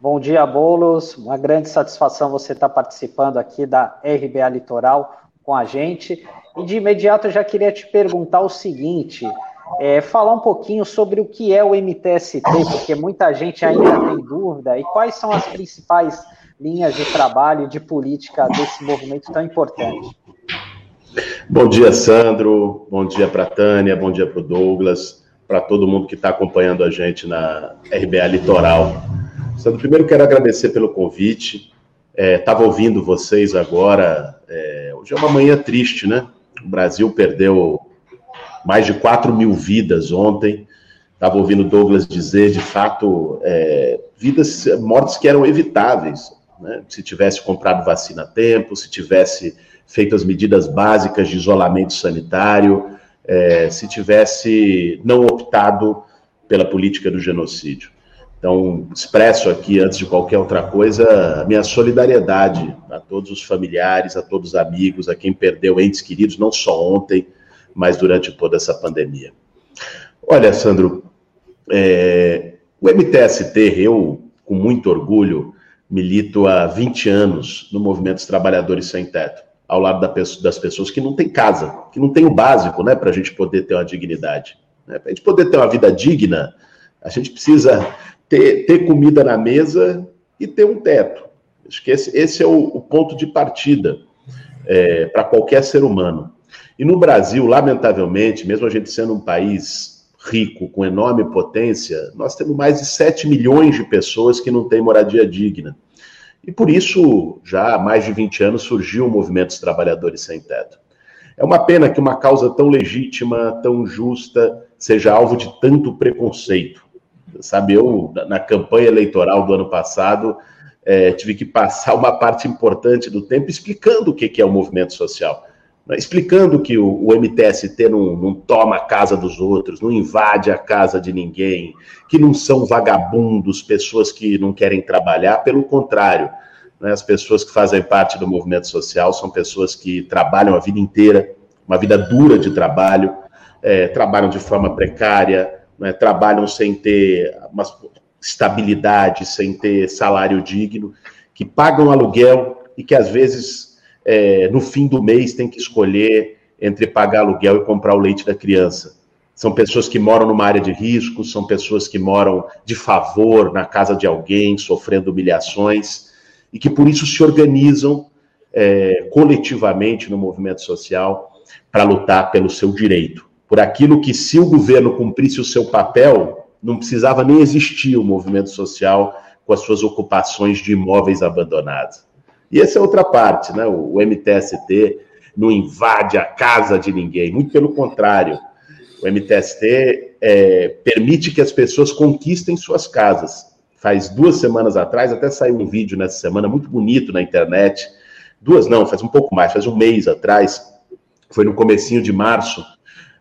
Bom dia, Bolos. Uma grande satisfação você estar participando aqui da RBA Litoral com a gente. E de imediato eu já queria te perguntar o seguinte: é, falar um pouquinho sobre o que é o MTST, porque muita gente ainda tem dúvida, e quais são as principais linhas de trabalho e de política desse movimento tão importante. Bom dia, Sandro. Bom dia para a Tânia, bom dia para o Douglas, para todo mundo que está acompanhando a gente na RBA Litoral. Sandro, primeiro quero agradecer pelo convite. Estava é, ouvindo vocês agora. É, hoje é uma manhã triste, né? O Brasil perdeu mais de 4 mil vidas ontem. Estava ouvindo Douglas dizer, de fato, é, vidas, mortes que eram evitáveis. Né? Se tivesse comprado vacina a tempo, se tivesse feito as medidas básicas de isolamento sanitário, é, se tivesse não optado pela política do genocídio. Então, expresso aqui, antes de qualquer outra coisa, a minha solidariedade a todos os familiares, a todos os amigos, a quem perdeu entes queridos, não só ontem, mas durante toda essa pandemia. Olha, Sandro, é, o MTST, eu, com muito orgulho, milito há 20 anos no Movimento dos Trabalhadores Sem Teto, ao lado das pessoas que não têm casa, que não têm o básico né, para a gente poder ter uma dignidade. Né? Para a gente poder ter uma vida digna, a gente precisa ter, ter comida na mesa e ter um teto. Acho que esse, esse é o, o, ponto de partida é, para qualquer ser humano. E no Brasil, lamentavelmente, mesmo a gente sendo um país rico, com enorme potência, nós temos mais de 7 milhões de pessoas que não têm moradia digna. E por isso, já há mais de 20 anos, surgiu o movimento dos trabalhadores sem teto. É uma pena que uma causa tão legítima, tão justa, seja alvo de tanto preconceito. Sabe, eu, na campanha eleitoral do ano passado, é, tive que passar uma parte importante do tempo explicando o que, que é o movimento social. Né? Explicando que o, o MTST não, não, toma a casa dos outros, não invade a casa de ninguém, que não são vagabundos, pessoas que não querem trabalhar, pelo contrário. Né? As pessoas que fazem parte do movimento social são pessoas que trabalham a vida inteira, uma vida dura de trabalho, é, trabalham de forma precária, né, trabalham sem ter uma estabilidade, sem ter salário digno, que pagam aluguel e que às vezes é, no fim do mês tem que escolher entre pagar aluguel e comprar o leite da criança. São pessoas que moram numa área de risco, são pessoas que moram de favor na casa de alguém, sofrendo humilhações, e que por isso se organizam é, coletivamente no movimento social para lutar pelo seu direito por aquilo que, se o governo cumprisse o seu papel, não precisava nem existir o movimento social com as suas ocupações de imóveis abandonados. E essa é outra parte, né? O MTST não invade a casa de ninguém, muito pelo contrário. O MTST é, permite que as pessoas conquistem suas casas. Faz duas semanas atrás, até saiu um vídeo nessa semana muito bonito na internet. Duas não, faz um pouco mais, faz um mês atrás, foi no comecinho de março,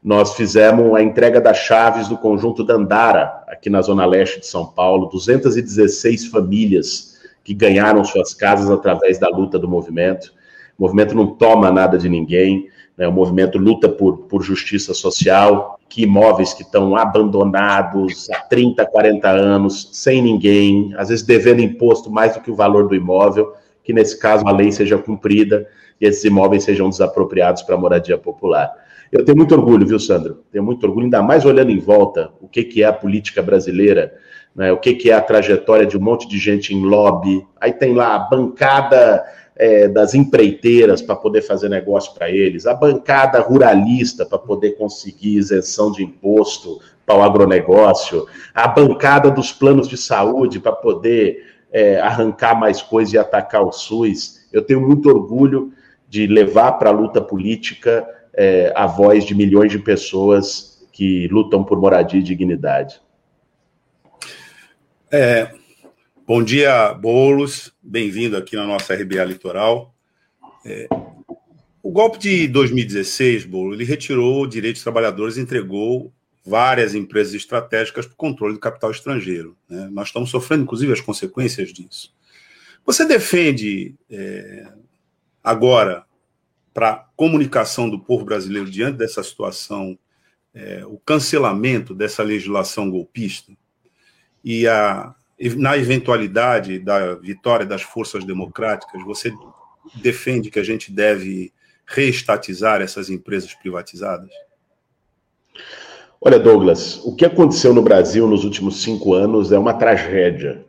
nós fizemos a entrega das chaves do conjunto Dandara, aqui na Zona Leste de São Paulo, 216 famílias que ganharam suas casas através da luta do movimento. O movimento não toma nada de ninguém, né? o movimento luta por, por justiça social, que imóveis que estão abandonados há 30, 40 anos, sem ninguém, às vezes devendo imposto mais do que o valor do imóvel, que nesse caso a lei seja cumprida e esses imóveis sejam desapropriados para moradia popular. Eu tenho muito orgulho, viu, Sandro? Tenho muito orgulho, ainda mais olhando em volta o que, que é a política brasileira, né? o que, que é a trajetória de um monte de gente em lobby. Aí tem lá a bancada é, das empreiteiras para poder fazer negócio para eles, a bancada ruralista para poder conseguir isenção de imposto para o agronegócio, a bancada dos planos de saúde para poder é, arrancar mais coisa e atacar o SUS. Eu tenho muito orgulho de levar para a luta política é, a voz de milhões de pessoas que lutam por moradia e dignidade. É, bom dia, Bolos. Bem-vindo aqui na nossa RBA Litoral. É, o golpe de 2016, Bolo, ele retirou direitos dos trabalhadores e entregou várias empresas estratégicas para o controle do capital estrangeiro. Né? Nós estamos sofrendo, inclusive, as consequências disso. Você defende é, agora, para a comunicação do povo brasileiro diante dessa situação, é, o cancelamento dessa legislação golpista e a, na eventualidade da vitória das forças democráticas, você defende que a gente deve reestatizar essas empresas privatizadas? Olha, Douglas, o que aconteceu no Brasil nos últimos cinco anos é uma tragédia.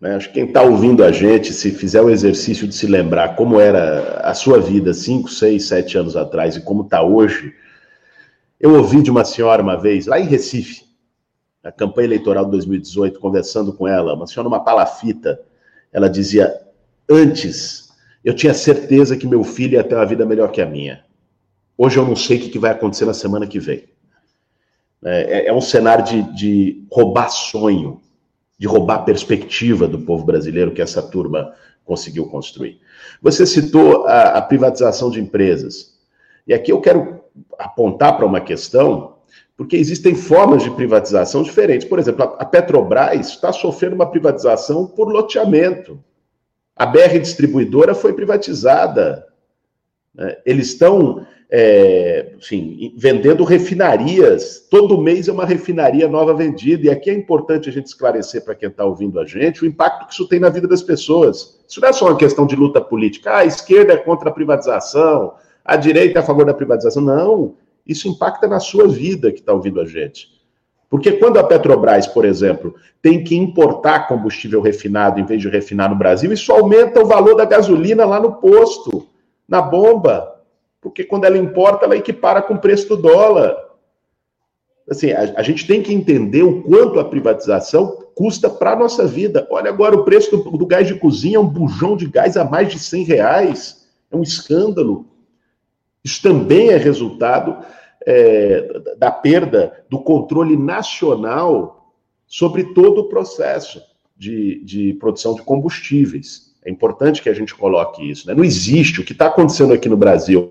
Né? Acho que quem está ouvindo a gente, se fizer o exercício de se lembrar como era a sua vida cinco, seis, sete anos atrás e como está hoje, eu ouvi de uma senhora uma vez, lá em Recife, na campanha eleitoral de 2018, conversando com ela, uma senhora numa palafita, ela dizia: Antes, eu tinha certeza que meu filho ia ter uma vida melhor que a minha. Hoje eu não sei o que vai acontecer na semana que vem. É, é, é um cenário de, de roubar sonho, de roubar perspectiva do povo brasileiro que essa turma conseguiu construir. Você citou a, a privatização de empresas. E aqui eu quero apontar para uma questão, porque existem formas de privatização diferentes. Por exemplo, a Petrobras está sofrendo uma privatização por loteamento. A BR Distribuidora foi privatizada. Né? Eles estão é, enfim, vendendo refinarias. Todo mês é uma refinaria nova vendida. E aqui é importante a gente esclarecer para quem está ouvindo a gente o impacto que isso tem na vida das pessoas. Isso não é só uma questão de luta política. Ah, a esquerda é contra a privatização, a direita é a favor da privatização. Não, isso impacta na sua vida que está ouvindo a gente. Porque quando a Petrobras, por exemplo, tem que importar combustível refinado em vez de refinar no Brasil, isso aumenta o valor da gasolina lá no posto, na bomba porque quando ela importa, ela equipara com o preço do dólar. Assim, a, a gente tem que entender o quanto a privatização custa para a nossa vida. Olha agora o preço do, do, gás de cozinha, é um bujão de gás a mais de 100 reais. É um escândalo. Isso também é resultado é, da perda do controle nacional sobre todo o processo de, de produção de combustíveis. É importante que a gente coloque isso. Né? Não existe o que está acontecendo aqui no Brasil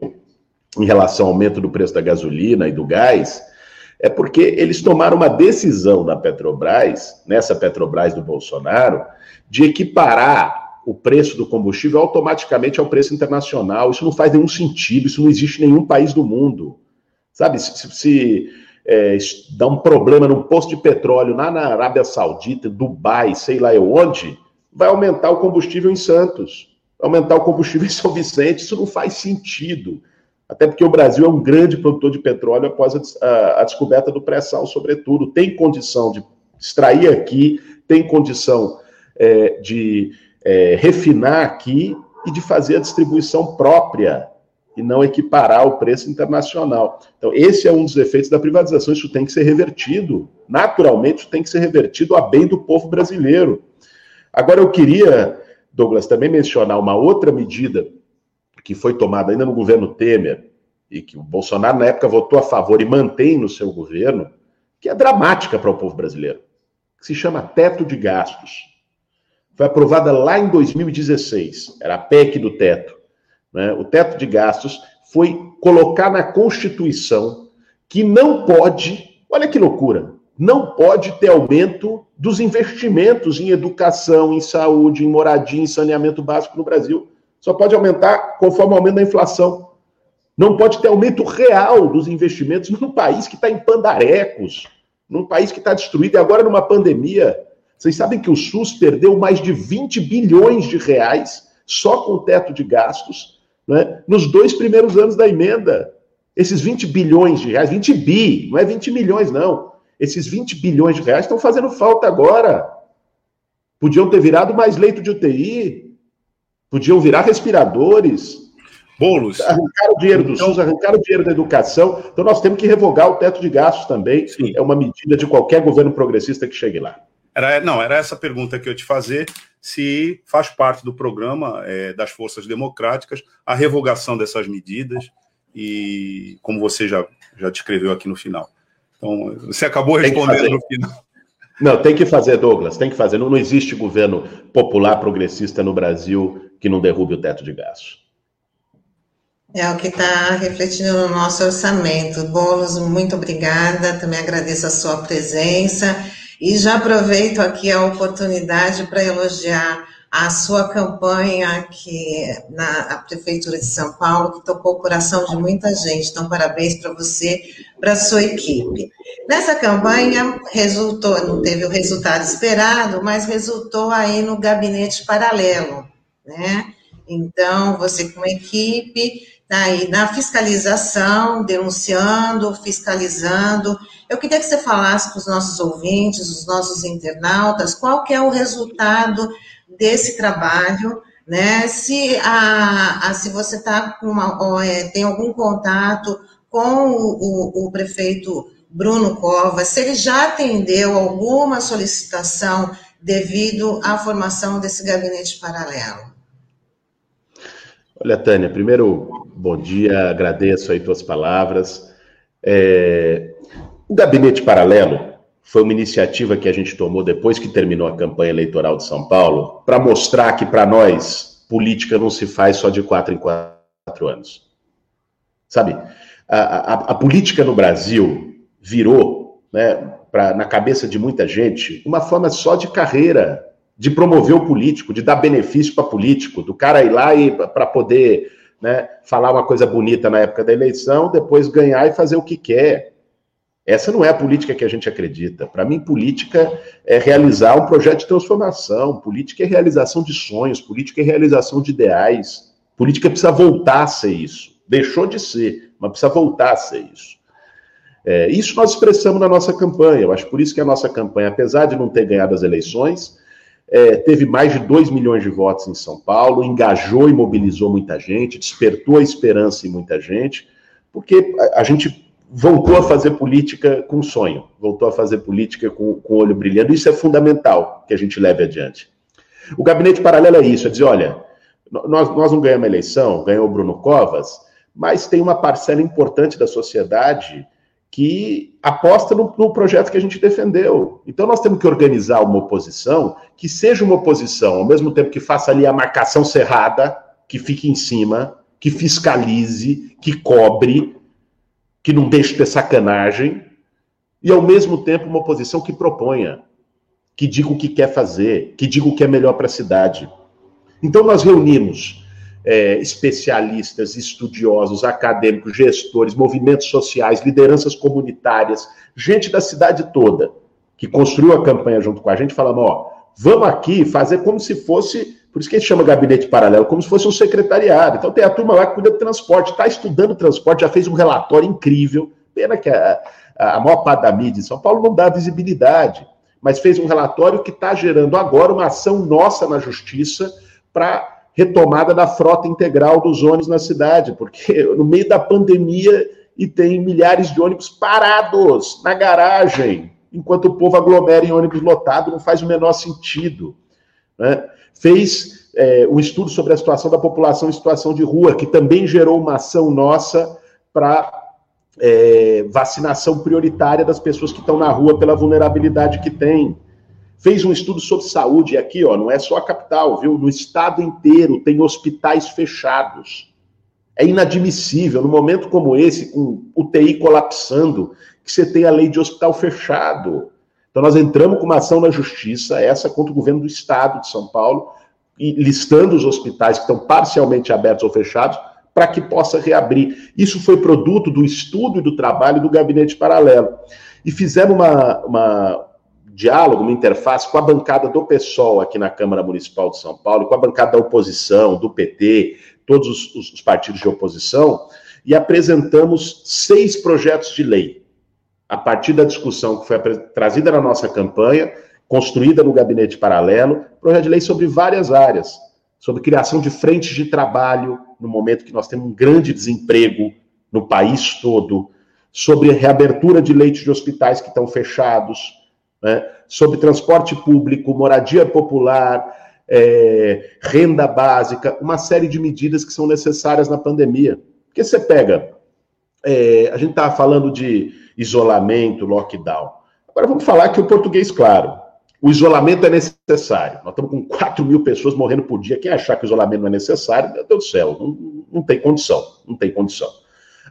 em relação ao aumento do preço da gasolina e do gás, é porque eles tomaram uma decisão na Petrobras, nessa Petrobras do Bolsonaro, de equiparar o preço do combustível automaticamente ao preço internacional. Isso não faz nenhum sentido, isso não existe em nenhum país do mundo. Sabe, se, se é, dá um problema num posto de petróleo lá na Arábia Saudita, Dubai, sei lá onde, vai aumentar o combustível em Santos, vai aumentar o combustível em São Vicente, isso não faz sentido. Até porque o Brasil é um grande produtor de petróleo após a, a, a descoberta do pré-sal, sobretudo. Tem condição de extrair aqui, tem condição é, de é, refinar aqui e de fazer a distribuição própria e não equiparar o preço internacional. Então, esse é um dos efeitos da privatização. Isso tem que ser revertido. Naturalmente, isso tem que ser revertido a bem do povo brasileiro. Agora, eu queria, Douglas, também mencionar uma outra medida que foi tomada ainda no governo Temer e que o Bolsonaro, na época, votou a favor e mantém no seu governo, que é dramática para o povo brasileiro, que se chama teto de gastos. Foi aprovada lá em 2016, era a PEC do teto. Né? O teto de gastos foi colocar na Constituição que não pode, olha que loucura, não pode ter aumento dos investimentos em educação, em saúde, em moradia, em saneamento básico no Brasil. Só pode aumentar conforme o aumento da inflação. Não pode ter aumento real dos investimentos num país que está em pandarecos, num país que está destruído e agora numa pandemia. Vocês sabem que o SUS perdeu mais de 20 bilhões de reais só com o teto de gastos né, nos dois primeiros anos da emenda. Esses 20 bilhões de reais, 20 bi, não é 20 milhões, não. Esses 20 bilhões de reais estão fazendo falta agora. Podiam ter virado mais leito de UTI, podiam virar respiradores. Bolos. Arrancaram o dinheiro do então... SUS, arrancaram o dinheiro da educação. Então nós temos que revogar o teto de gastos também. Sim. É uma medida de qualquer governo progressista que chegue lá. Era, não, era essa pergunta que eu te fazer, se faz parte do programa é, das forças democráticas a revogação dessas medidas e como você já, já descreveu aqui no final. Então, você acabou respondendo no final. Não, tem que fazer, Douglas, tem que fazer. Não, não existe governo popular progressista no Brasil que não derrube o teto de gastos. É o que está refletindo no nosso orçamento. Bolos, muito obrigada. Também agradeço a sua presença. E já aproveito aqui a oportunidade para elogiar a sua campanha aqui na Prefeitura de São Paulo, que tocou o coração de muita gente. Então, parabéns para você, para sua equipe. Nessa campanha, resultou, não teve o resultado esperado, mas resultou aí no gabinete paralelo, né? Então, você com a equipe, tá aí na fiscalização, denunciando, fiscalizando. Eu queria que você falasse para os nossos ouvintes, os nossos internautas, qual que é o resultado desse trabalho, né? Se, a, a se você tá uma, é, tem algum contato com o, o, o prefeito Bruno Covas, se ele já atendeu alguma solicitação devido à formação desse gabinete paralelo. Olha, Tânia, primeiro, bom dia, agradeço aí tuas palavras. É, o gabinete paralelo foi uma iniciativa que a gente tomou depois que terminou a campanha eleitoral de São Paulo, para mostrar que para nós política não se faz só de quatro em quatro anos. Sabe, a, a, a política no Brasil virou, né, pra, na cabeça de muita gente, uma forma só de carreira, de promover o político, de dar benefício para político, do cara ir lá e para poder né, falar uma coisa bonita na época da eleição, depois ganhar e fazer o que quer. Essa não é a política que a gente acredita. Para mim, política é realizar um projeto de transformação, política é realização de sonhos, política é realização de ideais. Política precisa voltar a ser isso. Deixou de ser, mas precisa voltar a ser isso. É, isso nós expressamos na nossa campanha. Eu acho por isso que a nossa campanha, apesar de não ter ganhado as eleições, é, teve mais de 2 milhões de votos em São Paulo, engajou e mobilizou muita gente, despertou a esperança em muita gente, porque a, a gente voltou a fazer política com sonho, voltou a fazer política com, com olho brilhando. Isso é fundamental que a gente leve adiante. O gabinete paralelo é isso, é dizer, olha, nós, nós não ganhamos a eleição, ganhou o Bruno Covas, mas tem uma parcela importante da sociedade que aposta no, no, projeto que a gente defendeu. Então nós temos que organizar uma oposição que seja uma oposição, ao mesmo tempo que faça ali a marcação cerrada, que fique em cima, que fiscalize, que cobre, que não deixe ter sacanagem, e ao mesmo tempo uma oposição que proponha, que diga o que quer fazer, que diga o que é melhor para a cidade. Então nós reunimos é, especialistas, estudiosos, acadêmicos, gestores, movimentos sociais, lideranças comunitárias, gente da cidade toda, que construiu a campanha junto com a gente, falando, ó, vamos aqui fazer como se fosse por isso que a gente chama gabinete paralelo, como se fosse um secretariado. Então tem a turma lá que cuida do transporte, está estudando transporte, já fez um relatório incrível. Pena que a, a maior parte da mídia em São Paulo não dá visibilidade, mas fez um relatório que está gerando agora uma ação nossa na justiça para retomada da frota integral dos ônibus na cidade, porque no meio da pandemia e tem milhares de ônibus parados na garagem, enquanto o povo aglomera em ônibus lotado, não faz o menor sentido. Né? Fez é, um estudo sobre a situação da população em situação de rua, que também gerou uma ação nossa para é, vacinação prioritária das pessoas que estão na rua pela vulnerabilidade que tem. Fez um estudo sobre saúde, aqui, ó, não é só a capital, viu? No estado inteiro tem hospitais fechados. É inadmissível, num momento como esse, com UTI colapsando, que você tem a lei de hospital fechado. Então, nós entramos com uma ação na justiça, essa contra o governo do estado de São Paulo, e listando os hospitais que estão parcialmente abertos ou fechados, para que possa reabrir. Isso foi produto do estudo e do trabalho do gabinete paralelo. E fizemos uma, uma diálogo, uma interface com a bancada do PSOL aqui na Câmara Municipal de São Paulo, com a bancada da oposição, do PT, todos os, os partidos de oposição, e apresentamos seis projetos de lei a partir da discussão que foi trazida na nossa campanha, construída no gabinete paralelo, projeto de lei sobre várias áreas, sobre criação de frentes de trabalho, no momento que nós temos um grande desemprego no país todo, sobre reabertura de leitos de hospitais que estão fechados, né? sobre transporte público, moradia popular, é, renda básica, uma série de medidas que são necessárias na pandemia. Porque você pega, é, a gente estava falando de isolamento, lockdown. Agora vamos falar que o português, claro, o isolamento é necessário. Nós estamos com 4 mil pessoas morrendo por dia. Quem achar que o isolamento não é necessário, meu Deus do céu, não, não tem condição. Não tem condição.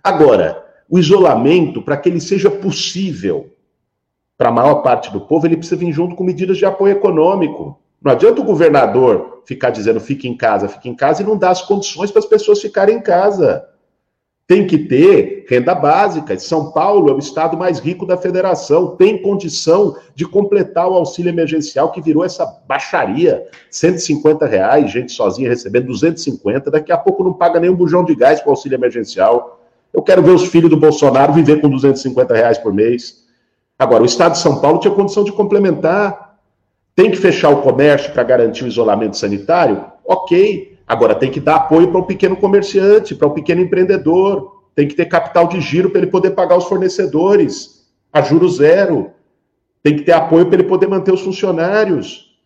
Agora, o isolamento, para que ele seja possível para a maior parte do povo, ele precisa vir junto com medidas de apoio econômico. Não adianta o governador ficar dizendo fique em casa, fique em casa e não dá as condições para as pessoas ficarem em casa. Tem que ter renda básica. São Paulo é o estado mais rico da federação, tem condição de completar o auxílio emergencial que virou essa baixaria. 150 reais, gente sozinha recebendo 250, daqui a pouco não paga nem um bujão de gás para o auxílio emergencial. Eu quero ver os filhos do Bolsonaro viver com 250 reais por mês. Agora, o estado de São Paulo tinha condição de complementar. Tem que fechar o comércio para garantir o isolamento sanitário? Ok. Agora tem que dar apoio para o pequeno comerciante, para o pequeno empreendedor, tem que ter capital de giro para ele poder pagar os fornecedores a juro zero, tem que ter apoio para ele poder manter os funcionários.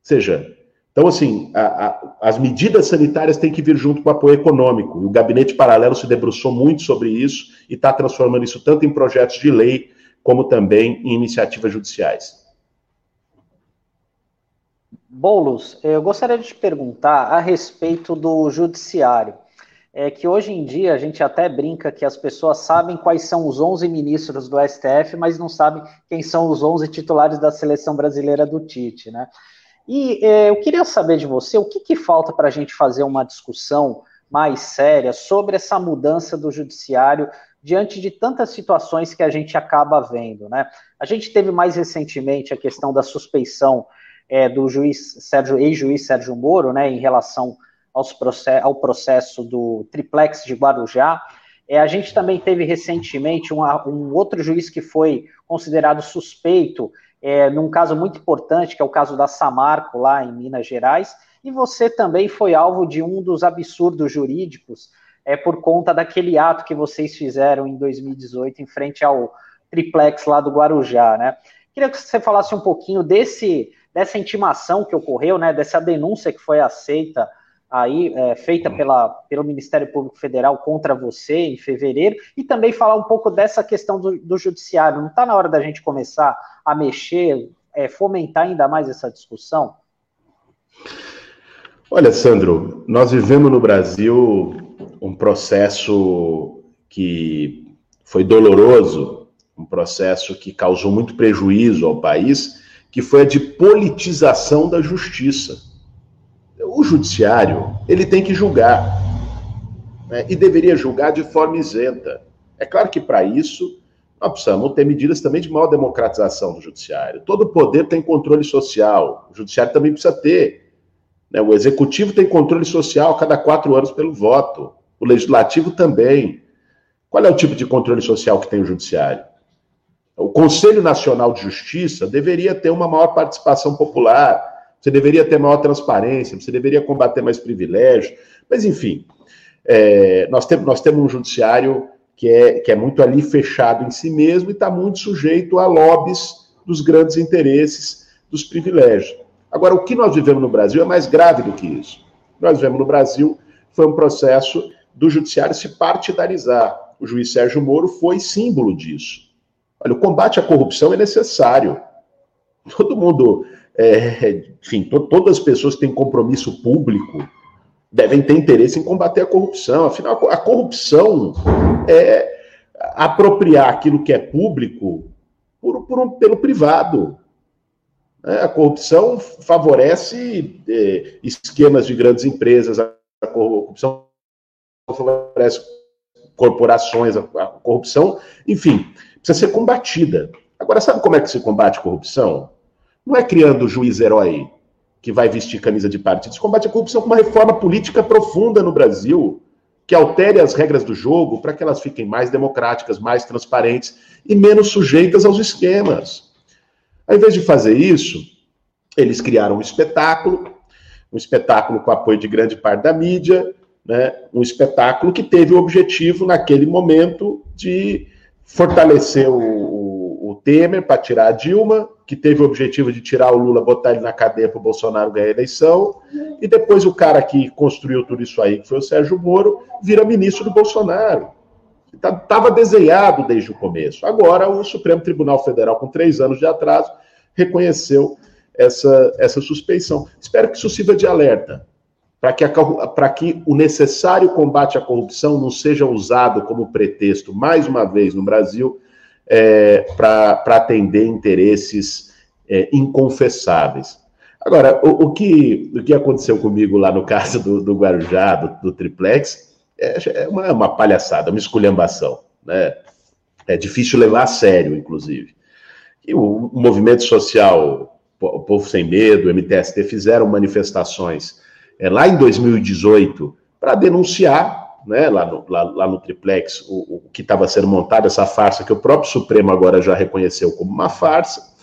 Ou seja, então assim, a, a, as medidas sanitárias têm que vir junto com o apoio econômico. O gabinete paralelo se debruçou muito sobre isso e está transformando isso tanto em projetos de lei como também em iniciativas judiciais. Bolos, eu gostaria de te perguntar a respeito do judiciário. É que hoje em dia a gente até brinca que as pessoas sabem quais são os 11 ministros do STF, mas não sabem quem são os 11 titulares da seleção brasileira do Tite, né? E é, eu queria saber de você o que, que falta para a gente fazer uma discussão mais séria sobre essa mudança do judiciário diante de tantas situações que a gente acaba vendo, né? A gente teve mais recentemente a questão da suspeição é, do juiz Sérgio, ex-juiz Sérgio Moro, né, em relação aos process, ao processo do triplex de Guarujá. É, a gente também teve recentemente um, um outro juiz que foi considerado suspeito é, num caso muito importante, que é o caso da Samarco, lá em Minas Gerais, e você também foi alvo de um dos absurdos jurídicos é, por conta daquele ato que vocês fizeram em 2018 em frente ao triplex lá do Guarujá, né? Queria que você falasse um pouquinho desse dessa intimação que ocorreu, né, dessa denúncia que foi aceita aí, é, feita pela, pelo Ministério Público Federal contra você em fevereiro, e também falar um pouco dessa questão do, do judiciário. Não está na hora da gente começar a mexer, é, fomentar ainda mais essa discussão? Olha, Sandro, nós vivemos no Brasil um processo que foi doloroso, um processo que causou muito prejuízo ao país que foi a de politização da justiça. O judiciário, ele tem que julgar, né, e deveria julgar de forma isenta. É claro que para isso nós precisamos ter medidas também de maior democratização do judiciário. Todo poder tem controle social, o judiciário também precisa ter. Né? O executivo tem controle social a cada quatro anos pelo voto, o legislativo também. Qual é o tipo de controle social que tem o judiciário? O Conselho Nacional de Justiça deveria ter uma maior participação popular, você deveria ter maior transparência, você deveria combater mais privilégios, mas enfim, é, nós, temos, nós temos um judiciário que é, que é muito ali fechado em si mesmo e está muito sujeito a lobbies dos grandes interesses, dos privilégios. Agora, o que nós vivemos no Brasil é mais grave do que isso. O que nós vivemos no Brasil foi um processo do judiciário se partidarizar. O juiz Sérgio Moro foi símbolo disso. Olha, o combate à corrupção é necessário. Todo mundo, é, enfim, to, todas as pessoas que têm compromisso público devem ter interesse em combater a corrupção. Afinal, a corrupção é apropriar aquilo que é público por, por um, pelo privado. É, a corrupção favorece é, esquemas de grandes empresas, a corrupção favorece corporações, a, a corrupção, enfim, precisa ser combatida. Agora, sabe como é que se combate corrupção? Não é criando juiz herói que vai vestir camisa de partido. Se combate a corrupção com uma reforma política profunda no Brasil, que altere as regras do jogo para que elas fiquem mais democráticas, mais transparentes e menos sujeitas aos esquemas. Ao invés de fazer isso, eles criaram um espetáculo, um espetáculo com apoio de grande parte da mídia, né? um espetáculo que teve o objetivo, naquele momento, de fortaleceu o, o, Temer para tirar a Dilma, que teve o objetivo de tirar o Lula, botar ele na cadeia para o Bolsonaro ganhar a eleição, e depois o cara que construiu tudo isso aí, que foi o Sérgio Moro, vira ministro do Bolsonaro. Estava tá, desenhado desde o começo. Agora, o Supremo Tribunal Federal, com três anos de atraso, reconheceu essa, essa suspeição. Espero que isso sirva de alerta para que, que o necessário combate à corrupção não seja usado como pretexto, mais uma vez no Brasil, é, para atender interesses é, inconfessáveis. Agora, o, o, que, o que aconteceu comigo lá no caso do, do Guarujá, do, do triplex, é, é uma, uma, palhaçada, uma esculhambação. Né? É difícil levar a sério, inclusive. E o, o movimento social, o Povo Sem Medo, o MTST, fizeram manifestações é, lá em 2018 para denunciar né, lá, no, lá, lá no triplex o, o que estava sendo montado, essa farsa que o próprio Supremo agora já reconheceu como uma farsa.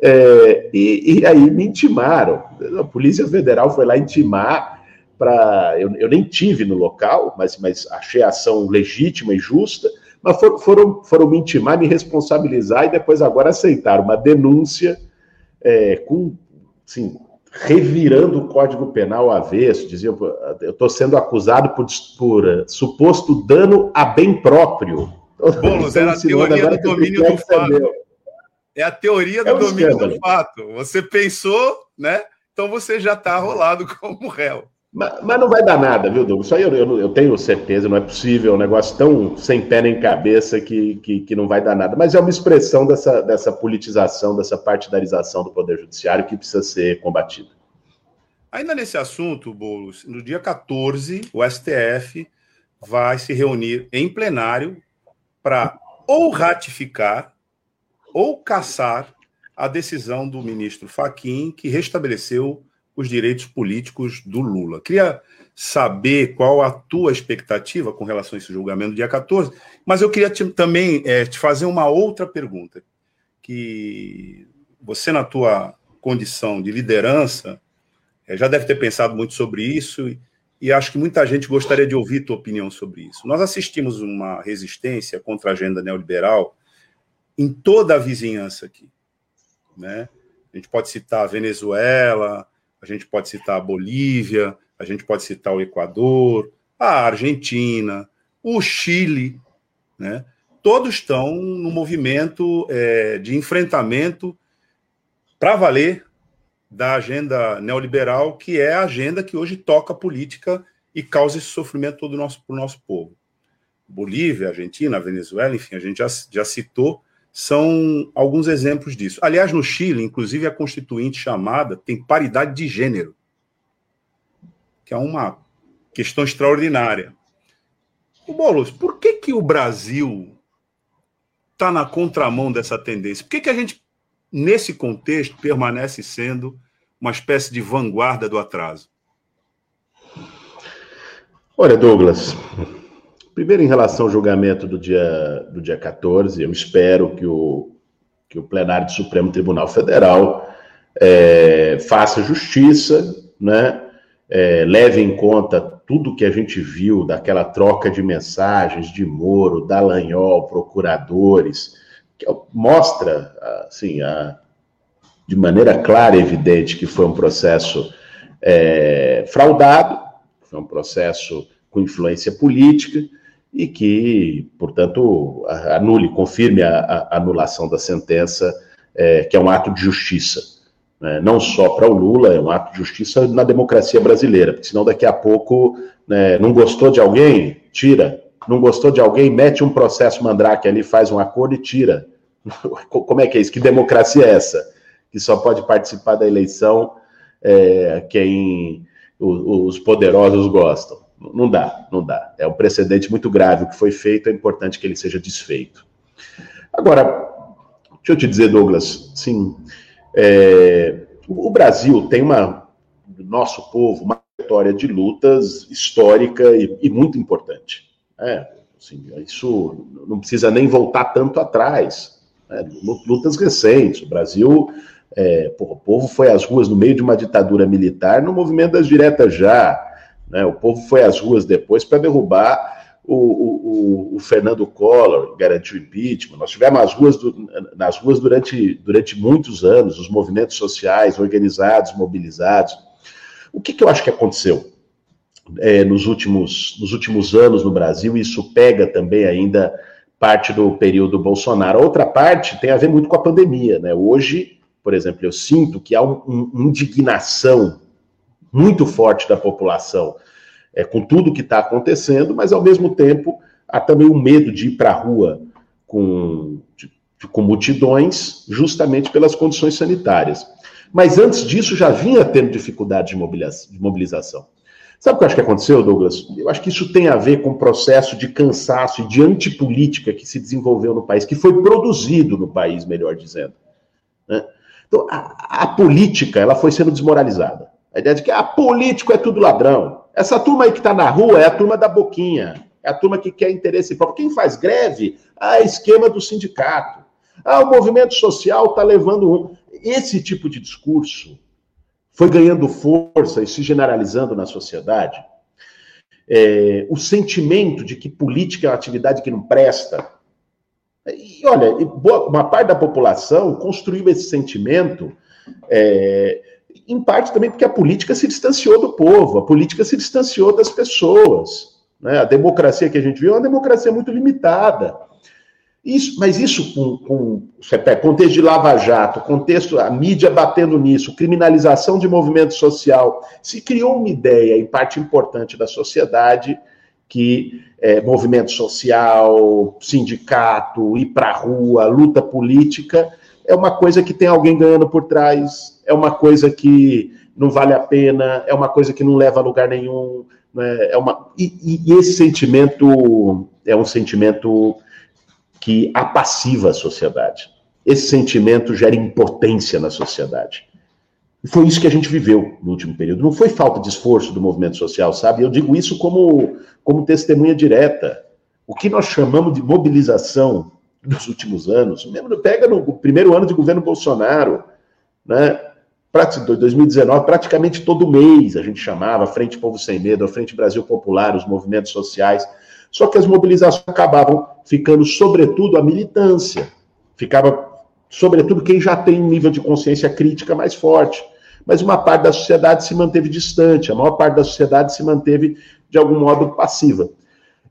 É, e, e, aí me intimaram. A Polícia Federal foi lá intimar para. Eu, eu, nem tive no local, mas, mas achei a ação legítima e justa. Mas for, foram, foram me intimar, me responsabilizar e depois agora aceitar uma denúncia é, com, assim, revirando o Código Penal avesso, diziam, eu estou sendo acusado por, por uh, suposto dano a bem próprio. Boulos, era a teoria do domínio do fato. É a teoria do é domínio escândalo. do fato. Você pensou, né? Então você já está rolado como réu. Mas, mas, não vai dar nada, viu, Douglas? Isso aí eu, eu, eu, tenho certeza, não é possível, é um negócio tão sem pé nem cabeça que, que, que, não vai dar nada. Mas é uma expressão dessa, dessa politização, dessa partidarização do Poder Judiciário que precisa ser combatida. Ainda nesse assunto, Boulos, no dia 14, o STF vai se reunir em plenário para ou ratificar ou caçar a decisão do ministro Faquim que restabeleceu os direitos políticos do Lula. Queria saber qual a tua expectativa com relação a esse julgamento dia 14, mas eu queria te, também é, te fazer uma outra pergunta, que você, na tua condição de liderança, é, já deve ter pensado muito sobre isso e, e acho que muita gente gostaria de ouvir tua opinião sobre isso. Nós assistimos uma resistência contra a agenda neoliberal em toda a vizinhança aqui. Né? A gente pode citar a Venezuela, a gente pode citar a Bolívia, a gente pode citar o Equador, a Argentina, o Chile, né? Todos estão no movimento é, de enfrentamento para valer da agenda neoliberal, que é a agenda que hoje toca a política e causa esse sofrimento todo nosso, para o nosso povo. Bolívia, Argentina, Venezuela, enfim, a gente já, já citou são alguns exemplos disso. Aliás, no Chile, inclusive, a constituinte chamada tem paridade de gênero, que é uma questão extraordinária. O Bolos, por que, que o Brasil está na contramão dessa tendência? Por que, que a gente, nesse contexto, permanece sendo uma espécie de vanguarda do atraso? Olha, Douglas, Primeiro, em relação ao julgamento do dia, do dia 14, eu espero que o, que o plenário do Supremo Tribunal Federal é, faça justiça, né? É, leve em conta tudo que a gente viu daquela troca de mensagens de Moro, Dallagnol, procuradores, que mostra, assim, a, de maneira clara e evidente que foi um processo é, fraudado, foi um processo com influência política, e que, portanto, anule, confirme a, a anulação da sentença, é, que é um ato de justiça. Né? Não só para o Lula, é um ato de justiça na democracia brasileira, porque senão daqui a pouco né, não gostou de alguém, tira. Não gostou de alguém, mete um processo mandrake ali, faz um acordo e tira. Como é que é isso? Que democracia é essa? Que só pode participar da eleição é, quem os poderosos gostam. Não dá, não dá. É um precedente muito grave o que foi feito, é importante que ele seja desfeito. Agora, deixa eu te dizer, Douglas, sim, é, o Brasil tem uma, nosso povo, uma história de lutas histórica e, e muito importante. É, assim, isso não precisa nem voltar tanto atrás. Né? Lutas recentes. O Brasil, é, porra, o povo foi às ruas no meio de uma ditadura militar no movimento das diretas já. Né? O povo foi às ruas depois para derrubar o, o, o, Fernando Collor, garantiu impeachment. Nós tivemos as ruas do, nas ruas durante, durante muitos anos, os movimentos sociais organizados, mobilizados. O que, que eu acho que aconteceu é, nos, últimos, nos últimos anos no Brasil? E isso pega também ainda parte do período Bolsonaro. A outra parte tem a ver muito com a pandemia. Né? Hoje, por exemplo, eu sinto que há uma um, indignação muito forte da população é, com tudo que está acontecendo, mas ao mesmo tempo há também o um medo de ir para a rua com, de, com multidões, justamente pelas condições sanitárias. Mas antes disso já vinha tendo dificuldade de mobilização. Sabe o que eu acho que aconteceu, Douglas? Eu acho que isso tem a ver com o processo de cansaço e de antipolítica que se desenvolveu no país, que foi produzido no país, melhor dizendo. Né? Então, a, a, política ela foi sendo desmoralizada. A ideia de que ah, político é tudo ladrão. Essa turma aí que está na rua é a turma da boquinha, é a turma que quer interesse próprio. Quem faz greve? Ah, esquema do sindicato. Ah, o movimento social está levando. Esse tipo de discurso foi ganhando força e se generalizando na sociedade. É, o sentimento de que política é uma atividade que não presta. E olha, uma parte da população construiu esse sentimento, é, em parte também porque a política se distanciou do povo, a política se distanciou das pessoas. Né? A democracia que a gente viu é uma democracia muito limitada. Isso, mas isso com, com contexto de lava-jato, contexto, a mídia batendo nisso, criminalização de movimento social, se criou uma ideia, em parte importante da sociedade, que é, movimento social, sindicato, ir para a rua, luta política, é uma coisa que tem alguém ganhando por trás, é uma coisa que não vale a pena, é uma coisa que não leva a lugar nenhum, né? é uma e, e esse sentimento é um sentimento que apassiva a sociedade. Esse sentimento gera impotência na sociedade. E foi isso que a gente viveu no último período. Não foi falta de esforço do movimento social, sabe? Eu digo isso como, como testemunha direta. O que nós chamamos de mobilização nos últimos anos, mesmo pega no primeiro ano de governo Bolsonaro, né? 2019, praticamente todo mês a gente chamava Frente Povo Sem Medo, a Frente Brasil Popular, os movimentos sociais. Só que as mobilizações acabavam ficando, sobretudo, a militância. Ficava, sobretudo, quem já tem um nível de consciência crítica mais forte. Mas uma parte da sociedade se manteve distante, a maior parte da sociedade se manteve, de algum modo, passiva.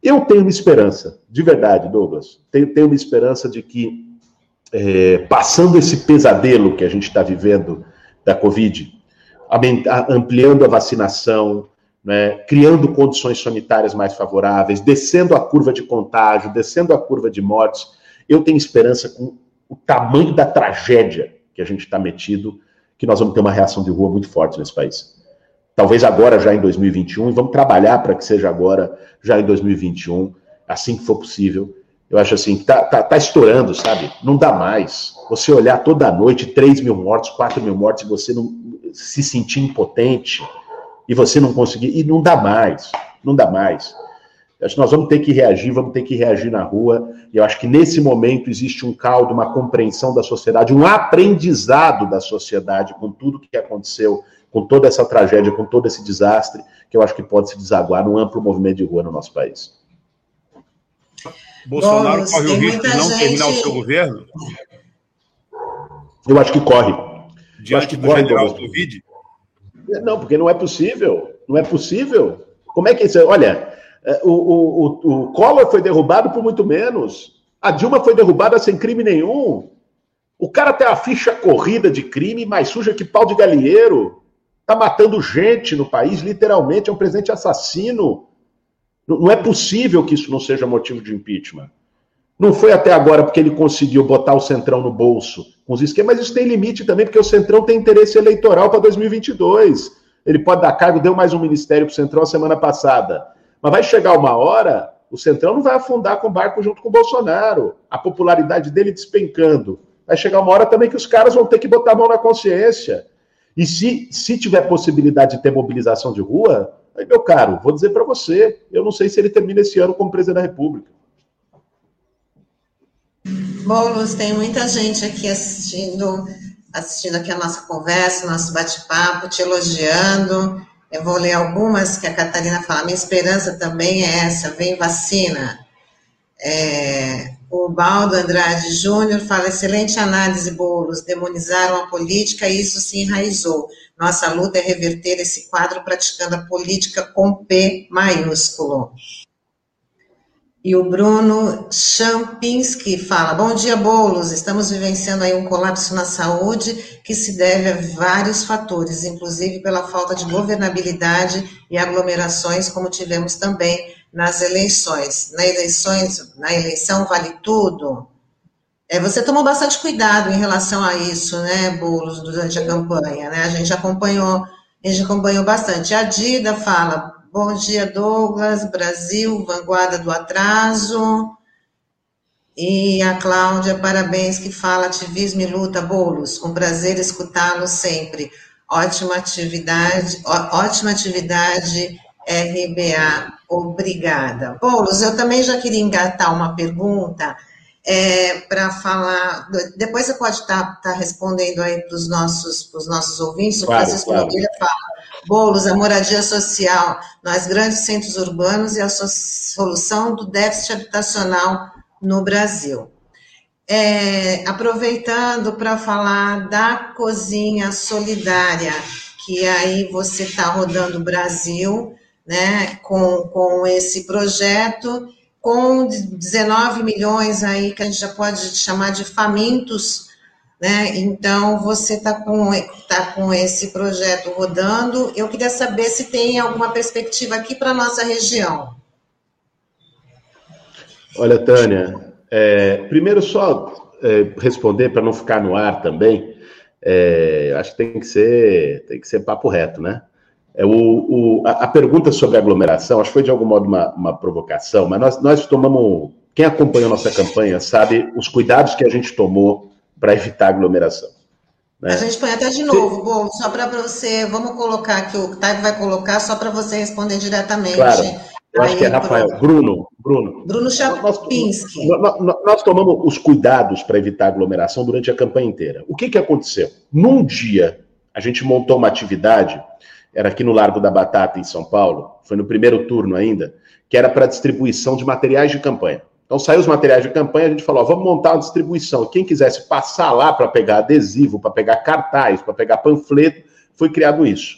Eu tenho uma esperança, de verdade, Douglas, tenho, tenho uma esperança de que, é, passando esse pesadelo que a gente está vivendo da Covid, ampliando a vacinação, né, criando condições sanitárias mais favoráveis, descendo a curva de contágio, descendo a curva de mortes. Eu tenho esperança com o tamanho da tragédia que a gente está metido, que nós vamos ter uma reação de rua muito forte nesse país. Talvez agora, já em 2021, e vamos trabalhar para que seja agora, já em 2021, assim que for possível. Eu acho assim, tá, tá, tá estourando, sabe? Não dá mais. Você olhar toda noite, 3 mil mortos, 4 mil mortos, e você não se sentir impotente, e você não conseguir, e não dá mais, não dá mais. Acho que nós vamos ter que reagir, vamos ter que reagir na rua, e eu acho que nesse momento existe um caldo, uma compreensão da sociedade, um aprendizado da sociedade com tudo que aconteceu, com toda essa tragédia, com todo esse desastre, que eu acho que pode se desaguar num amplo movimento de rua no nosso país. Bolsonaro Bom, corre o risco de não gente... terminar o seu governo? Eu acho que corre. Diante eu acho que do corre, general Covid? Não, porque não é possível. Não é possível. Como é que isso. Olha, é, o, o, o, o Collor foi derrubado por muito menos. A Dilma foi derrubada sem crime nenhum. O cara tem a ficha corrida de crime mais suja que pau de galinheiro. Tá matando gente no país, literalmente, é um presidente assassino. Não é possível que isso não seja motivo de impeachment. Não foi até agora porque ele conseguiu botar o Centrão no bolso com os esquemas, mas isso tem limite também, porque o Centrão tem interesse eleitoral para 2022. Ele pode dar cargo, deu mais um ministério para o Centrão semana passada. Mas vai chegar uma hora, o Centrão não vai afundar com o barco junto com o Bolsonaro. A popularidade dele despencando. Vai chegar uma hora também que os caras vão ter que botar a mão na consciência. E se, se tiver possibilidade de ter mobilização de rua, aí, meu caro, vou dizer para você, eu não sei se ele termina esse ano como presidente da República. Boulos, tem muita gente aqui assistindo, assistindo aqui a nossa conversa, nosso bate-papo, te elogiando. Eu vou ler algumas que a Catarina fala. Minha esperança também é essa, vem vacina. É, o Baldo Andrade Júnior fala, excelente análise, Boulos, demonizaram a política e isso se enraizou. Nossa luta é reverter esse quadro praticando a política com P maiúsculo. E o Bruno Champinski fala: Bom dia, Bolos. Estamos vivenciando aí um colapso na saúde que se deve a vários fatores, inclusive pela falta de governabilidade e aglomerações, como tivemos também nas eleições. Na eleições, na eleição vale tudo. É, você tomou bastante cuidado em relação a isso, né, Boulos, durante a campanha, né? A gente acompanhou, a gente acompanhou bastante. A Dida fala, bom dia, Douglas, Brasil, vanguarda do atraso. E a Cláudia, parabéns, que fala ativismo e luta, Boulos, um prazer escutá-lo sempre. Ótima atividade, ó, ótima atividade, RBA, obrigada. Boulos, eu também já queria engatar uma pergunta é, para falar. Depois você pode estar tá, tá respondendo aí para os nossos, nossos ouvintes, o claro, Francisco claro. Nogueira fala. Boulos, a moradia social nas grandes centros urbanos e a solução do déficit habitacional no Brasil. É, aproveitando para falar da cozinha solidária, que aí você está rodando o Brasil, né, com, com esse projeto, com 19 milhões aí, que a gente já pode chamar de famintos, né? Então, você está com, tá com esse projeto rodando. Eu queria saber se tem alguma perspectiva aqui para nossa região. Olha, Tânia, é, primeiro só é, responder para não ficar no ar também, é, acho que tem que ser tem que ser papo reto, né? É, o, o, a, a, pergunta sobre aglomeração, acho que foi de algum modo uma, uma provocação, mas nós, nós tomamos. Quem acompanhou nossa campanha sabe os cuidados que a gente tomou para evitar aglomeração. Né? A gente põe até de novo, bom, só para você, vamos colocar aqui, o Taigo vai colocar, só para você responder diretamente. Claro. Eu acho que é Rafael. Pro... Bruno, Bruno. Bruno Chapinski. Nós, nós, nós, tomamos os cuidados para evitar aglomeração durante a campanha inteira. O que, que aconteceu? Num dia, a gente montou uma atividade era aqui no Largo da Batata, em São Paulo, foi no primeiro turno ainda, que era para distribuição de materiais de campanha. Então saiu os materiais de campanha, a gente falou, ó, vamos montar uma distribuição. Quem quisesse passar lá para pegar adesivo, para pegar cartaz, para pegar panfleto, foi criado isso.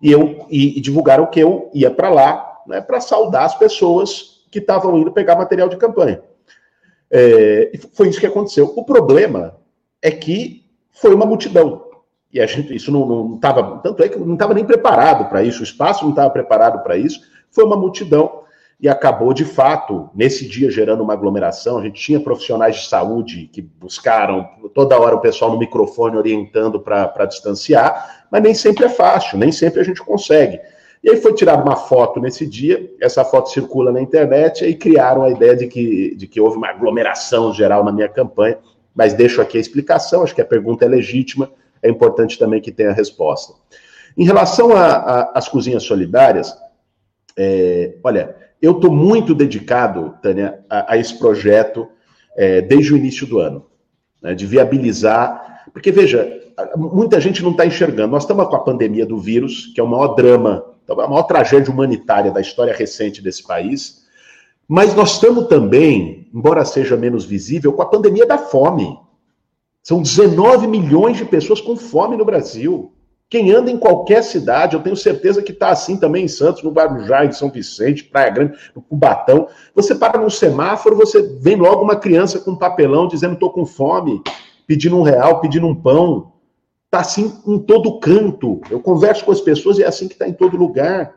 E eu e, e divulgaram que eu ia para lá, né, para saudar as pessoas que estavam indo pegar material de campanha. É, foi isso que aconteceu. O problema é que foi uma multidão. E a gente, isso não estava, tanto é que não estava nem preparado para isso, o espaço não estava preparado para isso, foi uma multidão e acabou de fato, nesse dia, gerando uma aglomeração. A gente tinha profissionais de saúde que buscaram toda hora o pessoal no microfone orientando para distanciar, mas nem sempre é fácil, nem sempre a gente consegue. E aí foi tirada uma foto nesse dia, essa foto circula na internet, e criaram a ideia de que, de que houve uma aglomeração geral na minha campanha, mas deixo aqui a explicação, acho que a pergunta é legítima é importante também que tenha resposta. Em relação às cozinhas solidárias, é, olha, eu estou muito dedicado, Tânia, a, a esse projeto é, desde o início do ano, né, de viabilizar, porque veja, muita gente não está enxergando. Nós estamos com a pandemia do vírus, que é o maior drama, a maior tragédia humanitária da história recente desse país, mas nós estamos também, embora seja menos visível, com a pandemia da fome. São 19 milhões de pessoas com fome no Brasil. Quem anda em qualquer cidade, eu tenho certeza que está assim também em Santos, no Guarujá, em São Vicente, Praia Grande, no Cubatão. Você para num semáforo, você vem logo uma criança com um papelão dizendo estou com fome, pedindo um real, pedindo um pão. Está assim em todo canto. Eu converso com as pessoas e é assim que está em todo lugar.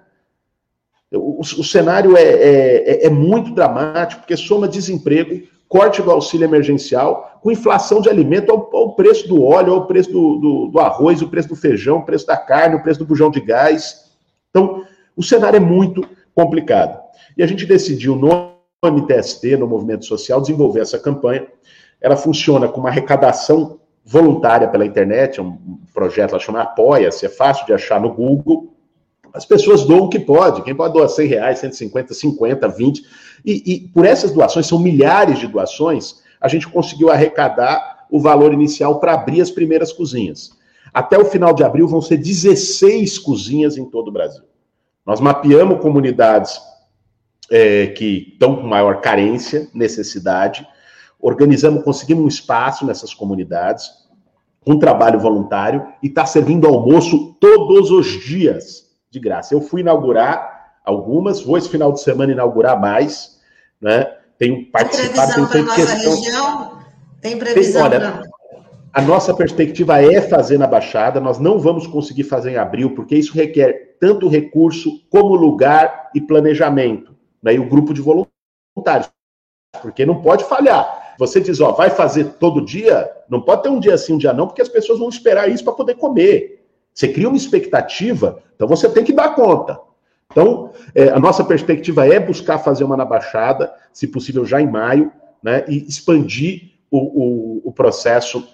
O, o cenário é, é, é muito dramático, porque soma desemprego, corte do auxílio emergencial, com inflação de alimento ao, ao preço do óleo, ao preço do, do, do, arroz, o preço do feijão, o preço da carne, o preço do bujão de gás. Então, o cenário é muito complicado. E a gente decidiu no MTST, no Movimento Social, desenvolver essa campanha. Ela funciona com uma arrecadação voluntária pela internet, é um projeto, ela chama Apoia-se, é fácil de achar no Google. As pessoas doam o que pode. Quem pode doar 100 reais, 150, 50, 20. E, e por essas doações, são milhares de doações, a gente conseguiu arrecadar o valor inicial para abrir as primeiras cozinhas. Até o final de abril vão ser 16 cozinhas em todo o Brasil. Nós mapeamos comunidades é, que estão com maior carência, necessidade, organizamos, conseguimos um espaço nessas comunidades, um trabalho voluntário, e está servindo almoço todos os dias de graça. Eu fui inaugurar algumas, vou esse final de semana inaugurar mais, né? Tenho participado, tenho feito questão. Região? Tem previsão Tem, olha, pra... A nossa perspectiva é fazer na Baixada, nós não vamos conseguir fazer em abril, porque isso requer tanto recurso como lugar e planejamento, né? E o grupo de voluntários, porque não pode falhar. Você diz, ó, vai fazer todo dia? Não pode ter um dia sim, um dia não, porque as pessoas vão esperar isso para poder comer. Você cria uma expectativa, então você tem que dar conta. Então, é, a nossa perspectiva é buscar fazer uma na Baixada, se possível já em maio, né, e expandir o, o, o processo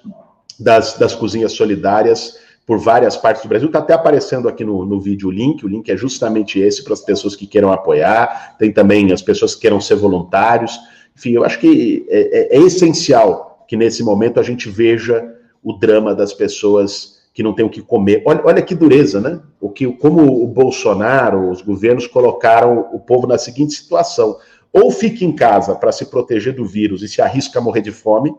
das, das cozinhas solidárias por várias partes do Brasil. Está até aparecendo aqui no, no vídeo o link. O link é justamente esse para as pessoas que queiram apoiar. Tem também as pessoas que queiram ser voluntários. Enfim, eu acho que é, é, é essencial que nesse momento a gente veja o drama das pessoas que não têm o que comer. Olha, olha que dureza, né? O que, como o Bolsonaro, os governos colocaram o povo na seguinte situação: ou fica em casa para se proteger do vírus e se arrisca a morrer de fome,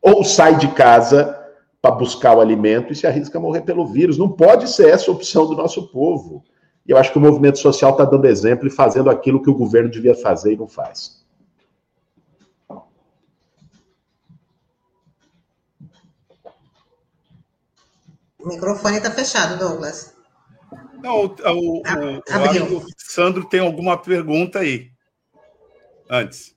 ou sai de casa para buscar o alimento e se arrisca a morrer pelo vírus. Não pode ser essa a opção do nosso povo. E eu acho que o movimento social está dando exemplo e fazendo aquilo que o governo devia fazer e não faz. O microfone está fechado, Douglas. Não, o, o, ah, o, o Sandro tem alguma pergunta aí. Antes.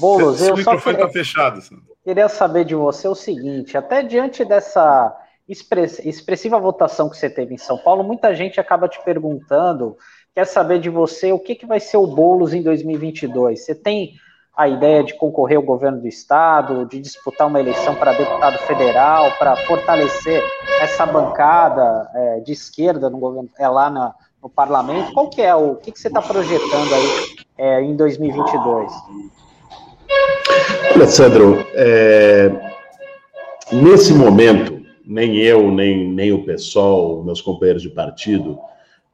Bolos, eu o microfone está fechado. Sandro. Queria saber de você o seguinte: até diante dessa expressiva votação que você teve em São Paulo, muita gente acaba te perguntando, quer saber de você o que, que vai ser o Boulos em 2022. Você tem a ideia de concorrer ao governo do estado, de disputar uma eleição para deputado federal, para fortalecer essa bancada é, de esquerda no governo, é lá na, no parlamento. Qual que é o, que, que você está projetando aí é, em 2022? Alessandro, é, nesse momento, nem eu, nem, nem o PSOL, meus companheiros de partido,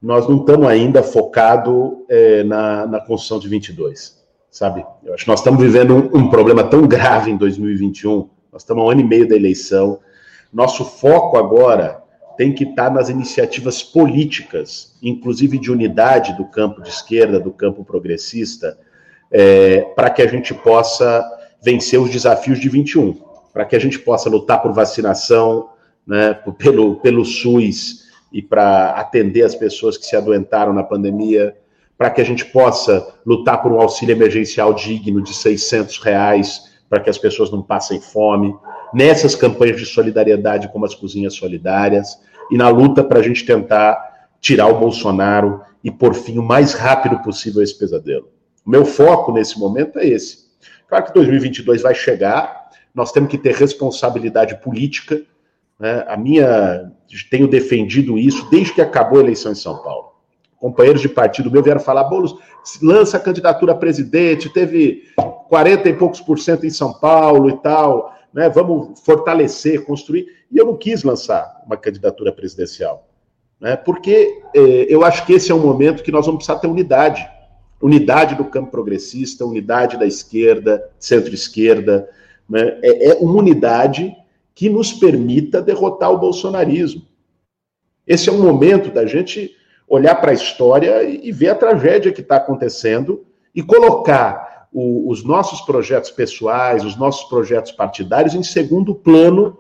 nós não estamos ainda focados é, na, na construção de 22 sabe? Eu acho que nós estamos vivendo um, um, problema tão grave em 2021, nós estamos a um ano e meio da eleição. Nosso foco agora tem que estar nas iniciativas políticas, inclusive de unidade do campo de esquerda, do campo progressista, é, para que a gente possa vencer os desafios de 21, para que a gente possa lutar por vacinação, né, pelo, pelo SUS e para atender as pessoas que se adoentaram na pandemia, para que a gente possa lutar por um auxílio emergencial digno de 600 reais, para que as pessoas não passem fome, nessas campanhas de solidariedade como as cozinhas solidárias, e na luta para a gente tentar tirar o Bolsonaro e por fim o mais rápido possível esse pesadelo. O meu foco nesse momento é esse. Claro que 2022 vai chegar, nós temos que ter responsabilidade política. Né? A minha, tenho defendido isso desde que acabou a eleição em São Paulo companheiros de partido meu vieram falar, Boulos, lança a candidatura a presidente, teve 40 e poucos por cento em São Paulo e tal, né? Vamos fortalecer, construir. E eu não quis lançar uma candidatura presidencial, né? Porque eh, eu acho que esse é um momento que nós vamos precisar ter unidade. Unidade do campo progressista, unidade da esquerda, centro-esquerda, né? é, é uma unidade que nos permita derrotar o bolsonarismo. Esse é um momento da gente olhar para a história e, ver a tragédia que está acontecendo e colocar o, os nossos projetos pessoais, os nossos projetos partidários em segundo plano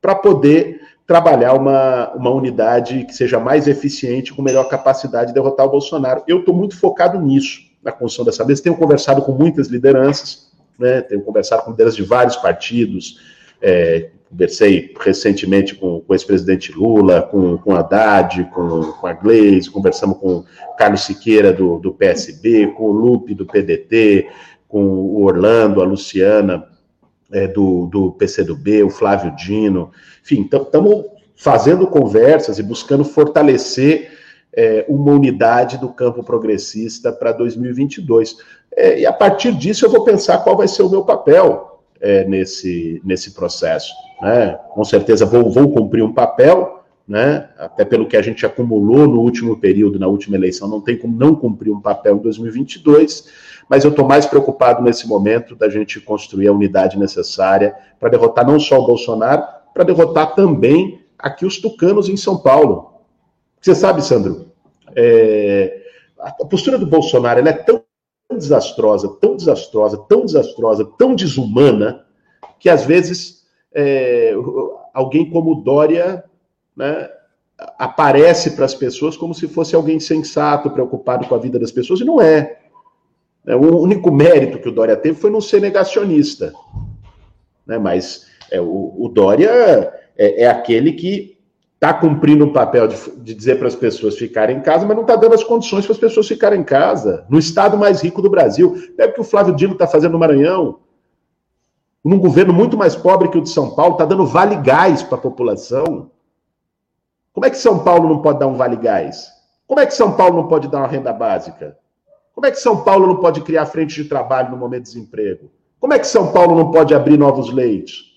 para poder trabalhar uma, uma unidade que seja mais eficiente, com melhor capacidade de derrotar o Bolsonaro. Eu estou muito focado nisso, na construção dessa mesa. Tenho conversado com muitas lideranças, né? tenho conversado com lideranças de vários partidos, é, Conversei recentemente com, com o ex-presidente Lula, com, com Haddad, com, com a Gleisi, conversamos com Carlos Siqueira do, do PSB, com o Lupe do PDT, com o Orlando, a Luciana é, do, do PCdoB, o Flávio Dino. Enfim, estamos fazendo conversas e buscando fortalecer é, uma unidade do campo progressista para 2022. É, e a partir disso eu vou pensar qual vai ser o meu papel é, nesse, nesse processo. Né? Com certeza vou, vou cumprir um papel, né? até pelo que a gente acumulou no último período, na última eleição, não tem como não cumprir um papel em 2022, mas eu estou mais preocupado nesse momento da gente construir a unidade necessária para derrotar não só o Bolsonaro, para derrotar também aqui os tucanos em São Paulo. Você sabe, Sandro, é, a postura do Bolsonaro é tão desastrosa, tão desastrosa, tão desastrosa, tão desumana, que às vezes é, alguém como Dória né, aparece para as pessoas como se fosse alguém sensato, preocupado com a vida das pessoas, e não é. Né? O único mérito que o Dória teve foi não ser negacionista. Né? Mas é, o, o Dória é, é aquele que está cumprindo o papel de, de dizer para as pessoas ficarem em casa, mas não está dando as condições para as pessoas ficarem em casa. No estado mais rico do Brasil. É o que o Flávio Dino está fazendo no Maranhão. Num governo muito mais pobre que o de São Paulo, está dando vale gás para a população. Como é que São Paulo não pode dar um vale gás? Como é que São Paulo não pode dar uma renda básica? Como é que São Paulo não pode criar frente de trabalho no momento de desemprego? Como é que São Paulo não pode abrir novos leitos?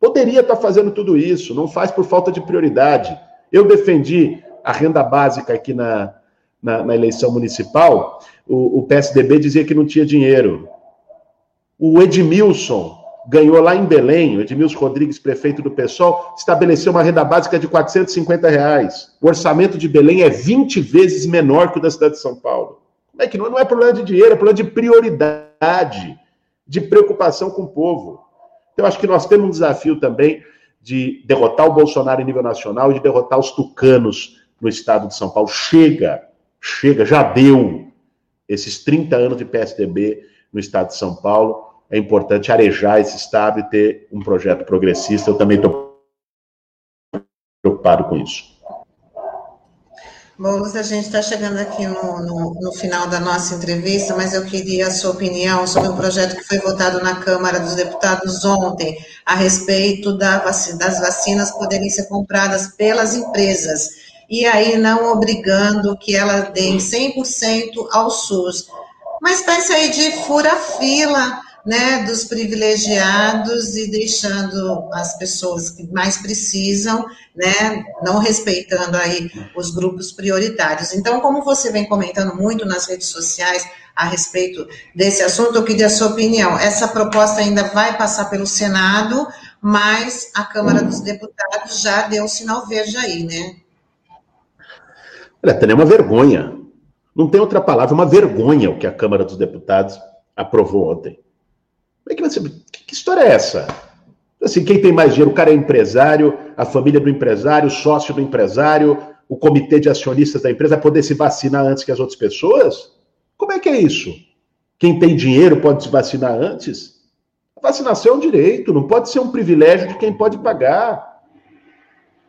Poderia estar fazendo tudo isso, não faz por falta de prioridade. Eu defendi a renda básica aqui na, na, na eleição municipal, o, o PSDB dizia que não tinha dinheiro. O Edmilson ganhou lá em Belém, o Edmilson Rodrigues, prefeito do PSOL, estabeleceu uma renda básica de 450 reais. O orçamento de Belém é 20 vezes menor que o da cidade de São Paulo. É que não é problema de dinheiro, é problema de prioridade, de preocupação com o povo. Então, acho que nós temos um desafio também de derrotar o Bolsonaro em nível nacional e de derrotar os tucanos no estado de São Paulo. Chega, chega, já deu esses 30 anos de PSDB no estado de São Paulo. É importante arejar esse estado e ter um projeto progressista. Eu também estou preocupado com isso. Boulos, a gente está chegando aqui no, no, no, final da nossa entrevista, mas eu queria a sua opinião sobre um projeto que foi votado na Câmara dos Deputados ontem, a respeito da vacina, das vacinas poderem ser compradas pelas empresas, e aí não obrigando que ela dê 100% ao SUS. Mas parece aí de fura-fila, né, dos privilegiados e deixando as pessoas que mais precisam, né, não respeitando aí os grupos prioritários. Então, como você vem comentando muito nas redes sociais a respeito desse assunto, eu queria a sua opinião. Essa proposta ainda vai passar pelo Senado, mas a Câmara dos Deputados já deu o sinal verde aí, né? Olha, é uma vergonha. Não tem outra palavra, uma vergonha o que a Câmara dos Deputados aprovou ontem. Como é que. Que história é essa? Assim, quem tem mais dinheiro? O cara é empresário, a família do empresário, o sócio do empresário, o comitê de acionistas da empresa poder se vacinar antes que as outras pessoas? Como é que é isso? Quem tem dinheiro pode se vacinar antes? A vacinação é um direito, não pode ser um privilégio de quem pode pagar.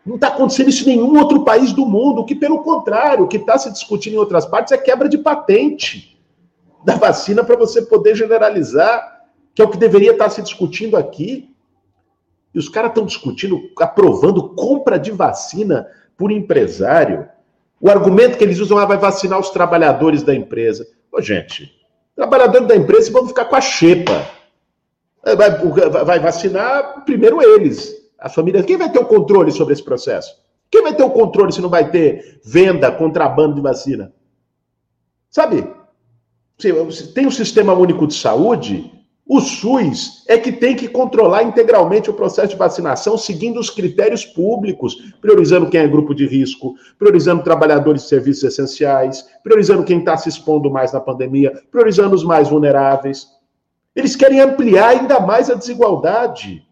Não está acontecendo isso em nenhum outro país do mundo, que, pelo contrário, o que está se discutindo em outras partes é quebra de patente da vacina para você poder generalizar que é o que deveria estar se discutindo aqui. E os caras estão discutindo, aprovando compra de vacina por empresário. O argumento que eles usam é ah, vai vacinar os trabalhadores da empresa. Ô, gente, trabalhadores da empresa vão ficar com a xepa. Vai, vai vacinar primeiro eles, a família. Quem vai ter o controle sobre esse processo? Quem vai ter o controle se não vai ter venda, contrabando de vacina? Sabe? Tem o Sistema Único de Saúde, o SUS é que tem que controlar integralmente o processo de vacinação, seguindo os critérios públicos, priorizando quem é grupo de risco, priorizando trabalhadores de serviços essenciais, priorizando quem está se expondo mais na pandemia, priorizando os mais vulneráveis. Eles querem ampliar ainda mais a desigualdade.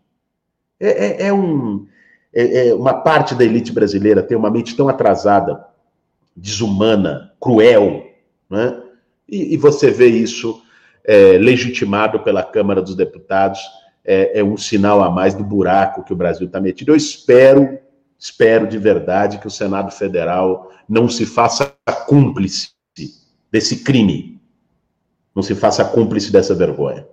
É, é, é um, é, é uma parte da elite brasileira tem uma mente tão atrasada, desumana, cruel, né? e, e você vê isso é, legitimado pela Câmara dos Deputados, é, é, um sinal a mais do buraco que o Brasil está metido. Eu espero, espero de verdade que o Senado Federal não se faça cúmplice desse crime, não se faça cúmplice dessa vergonha.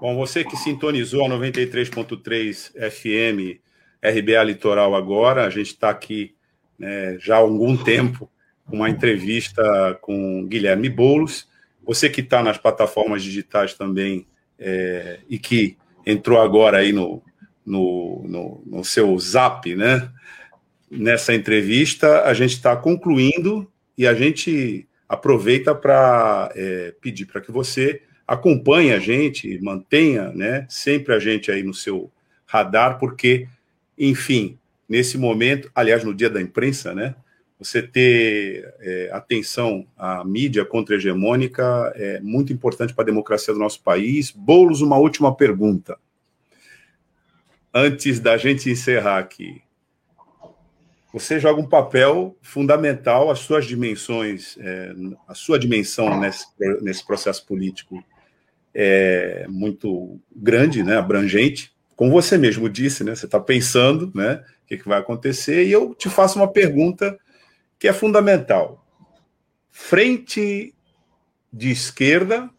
Bom, você que sintonizou a 93.3 FM RBA Litoral agora, a gente está aqui né, já há algum tempo com uma entrevista com Guilherme Boulos, você que está nas plataformas digitais também é, e que entrou agora aí no, no, no, no seu zap, né? Nessa entrevista, a gente está concluindo e a gente aproveita para é, pedir para que você acompanhe a gente, mantenha né, sempre a gente aí no seu radar, porque, enfim, nesse momento, aliás, no dia da imprensa, né? Você ter é, atenção à mídia contra-hegemônica é muito importante para a democracia do nosso país. Boulos, uma última pergunta. Antes da gente encerrar aqui. você joga um papel fundamental, as suas dimensões, é, a sua dimensão nesse, nesse processo político é muito grande, né, abrangente, como você mesmo disse, né, você está pensando né, o que, que vai acontecer, e eu te faço uma pergunta que é fundamental. Frente de esquerda,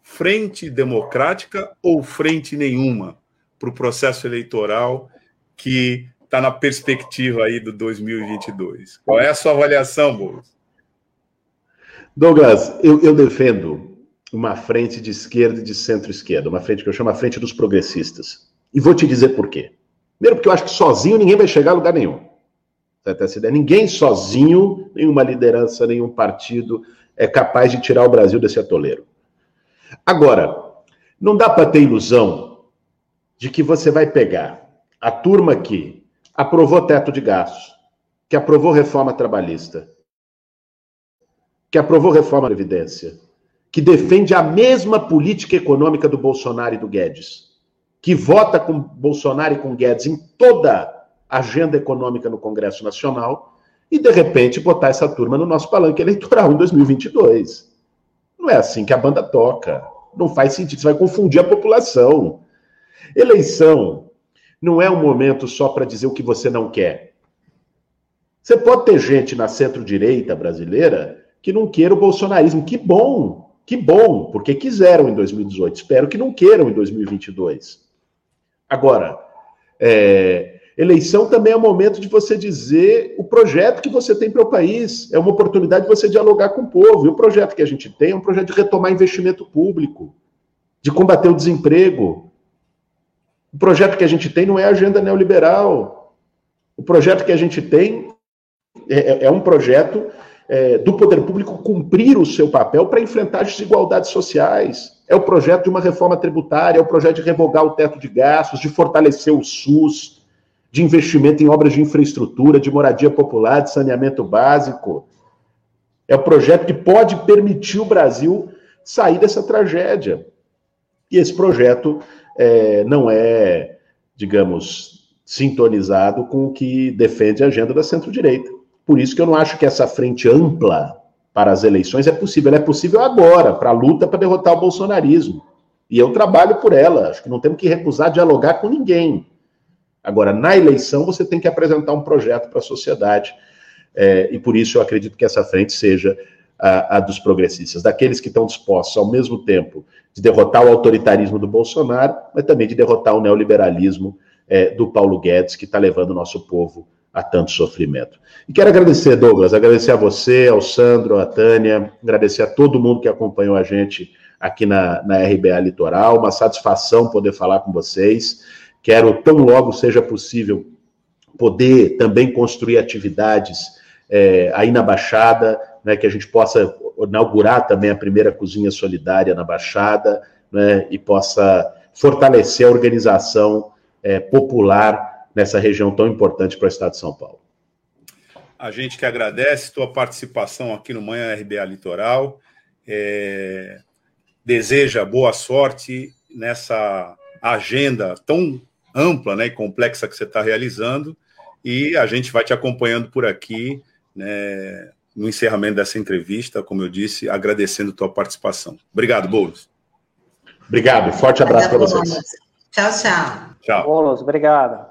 frente democrática ou frente nenhuma para o processo eleitoral que está na perspectiva aí do 2022. Qual é a sua avaliação, Boulos? Douglas, eu, eu defendo uma frente de esquerda e de centro-esquerda, uma frente que eu chamo a frente dos progressistas. E vou te dizer por quê. Primeiro, porque eu acho que sozinho ninguém vai chegar a lugar nenhum. Essa ideia. Ninguém sozinho, nenhuma liderança, nenhum partido é capaz de tirar o Brasil desse atoleiro. Agora, não dá para ter ilusão de que você vai pegar a turma que aprovou teto de gastos, que aprovou reforma trabalhista, que aprovou reforma da Previdência, que defende a mesma política econômica do Bolsonaro e do Guedes, que vota com Bolsonaro e com Guedes em toda agenda econômica no Congresso Nacional, e de repente botar essa turma no nosso palanque eleitoral em 2022. Não é assim que a banda toca. Não faz sentido, você vai confundir a população. Eleição não é um momento só para dizer o que você não quer. Você pode ter gente na centro-direita brasileira que não queira o bolsonarismo. Que bom, que bom, porque quiseram em 2018. Espero que não queiram em 2022. Agora, é, eleição também é um momento de você dizer o projeto que você tem para o país. É uma oportunidade de você dialogar com o povo. E o projeto que a gente tem é um projeto de retomar investimento público, de combater o desemprego, o projeto que a gente tem não é agenda neoliberal. O projeto que a gente tem é, é, é um projeto é, do poder público cumprir o seu papel para enfrentar as desigualdades sociais. É o projeto de uma reforma tributária, é o projeto de revogar o teto de gastos, de fortalecer o SUS, de investimento em obras de infraestrutura, de moradia popular, de saneamento básico. É o projeto que pode permitir o Brasil sair dessa tragédia. E esse projeto é, não é, digamos, sintonizado com o que defende a agenda da centro-direita. Por isso que eu não acho que essa frente ampla para as eleições é possível. Ela é possível agora, para a luta para derrotar o bolsonarismo. E eu trabalho por ela. Acho que não temos que recusar dialogar com ninguém. Agora, na eleição, você tem que apresentar um projeto para a sociedade. É, e por isso eu acredito que essa frente seja a, a dos progressistas, daqueles que estão dispostos, ao mesmo tempo, de derrotar o autoritarismo do Bolsonaro, mas também de derrotar o neoliberalismo é, do Paulo Guedes, que está levando o nosso povo a tanto sofrimento. E quero agradecer, Douglas, agradecer a você, ao Sandro, a Tânia, agradecer a todo mundo que acompanhou a gente aqui na, na RBA Litoral, uma satisfação poder falar com vocês. Quero, tão logo seja possível, poder também construir atividades é, aí na Baixada, né, que a gente possa inaugurar também a primeira cozinha solidária na Baixada, né, e possa fortalecer a organização é, popular nessa região tão importante para o Estado de São Paulo. A gente que agradece tua participação aqui no Manhã RBA Litoral, é, deseja boa sorte nessa agenda tão ampla né, e complexa que você está realizando, e a gente vai te acompanhando por aqui, né, no encerramento dessa entrevista, como eu disse, agradecendo a tua participação. Obrigado, Boulos. Obrigado, forte abraço para vocês. Tchau, tchau. Tchau. Boulos, obrigado.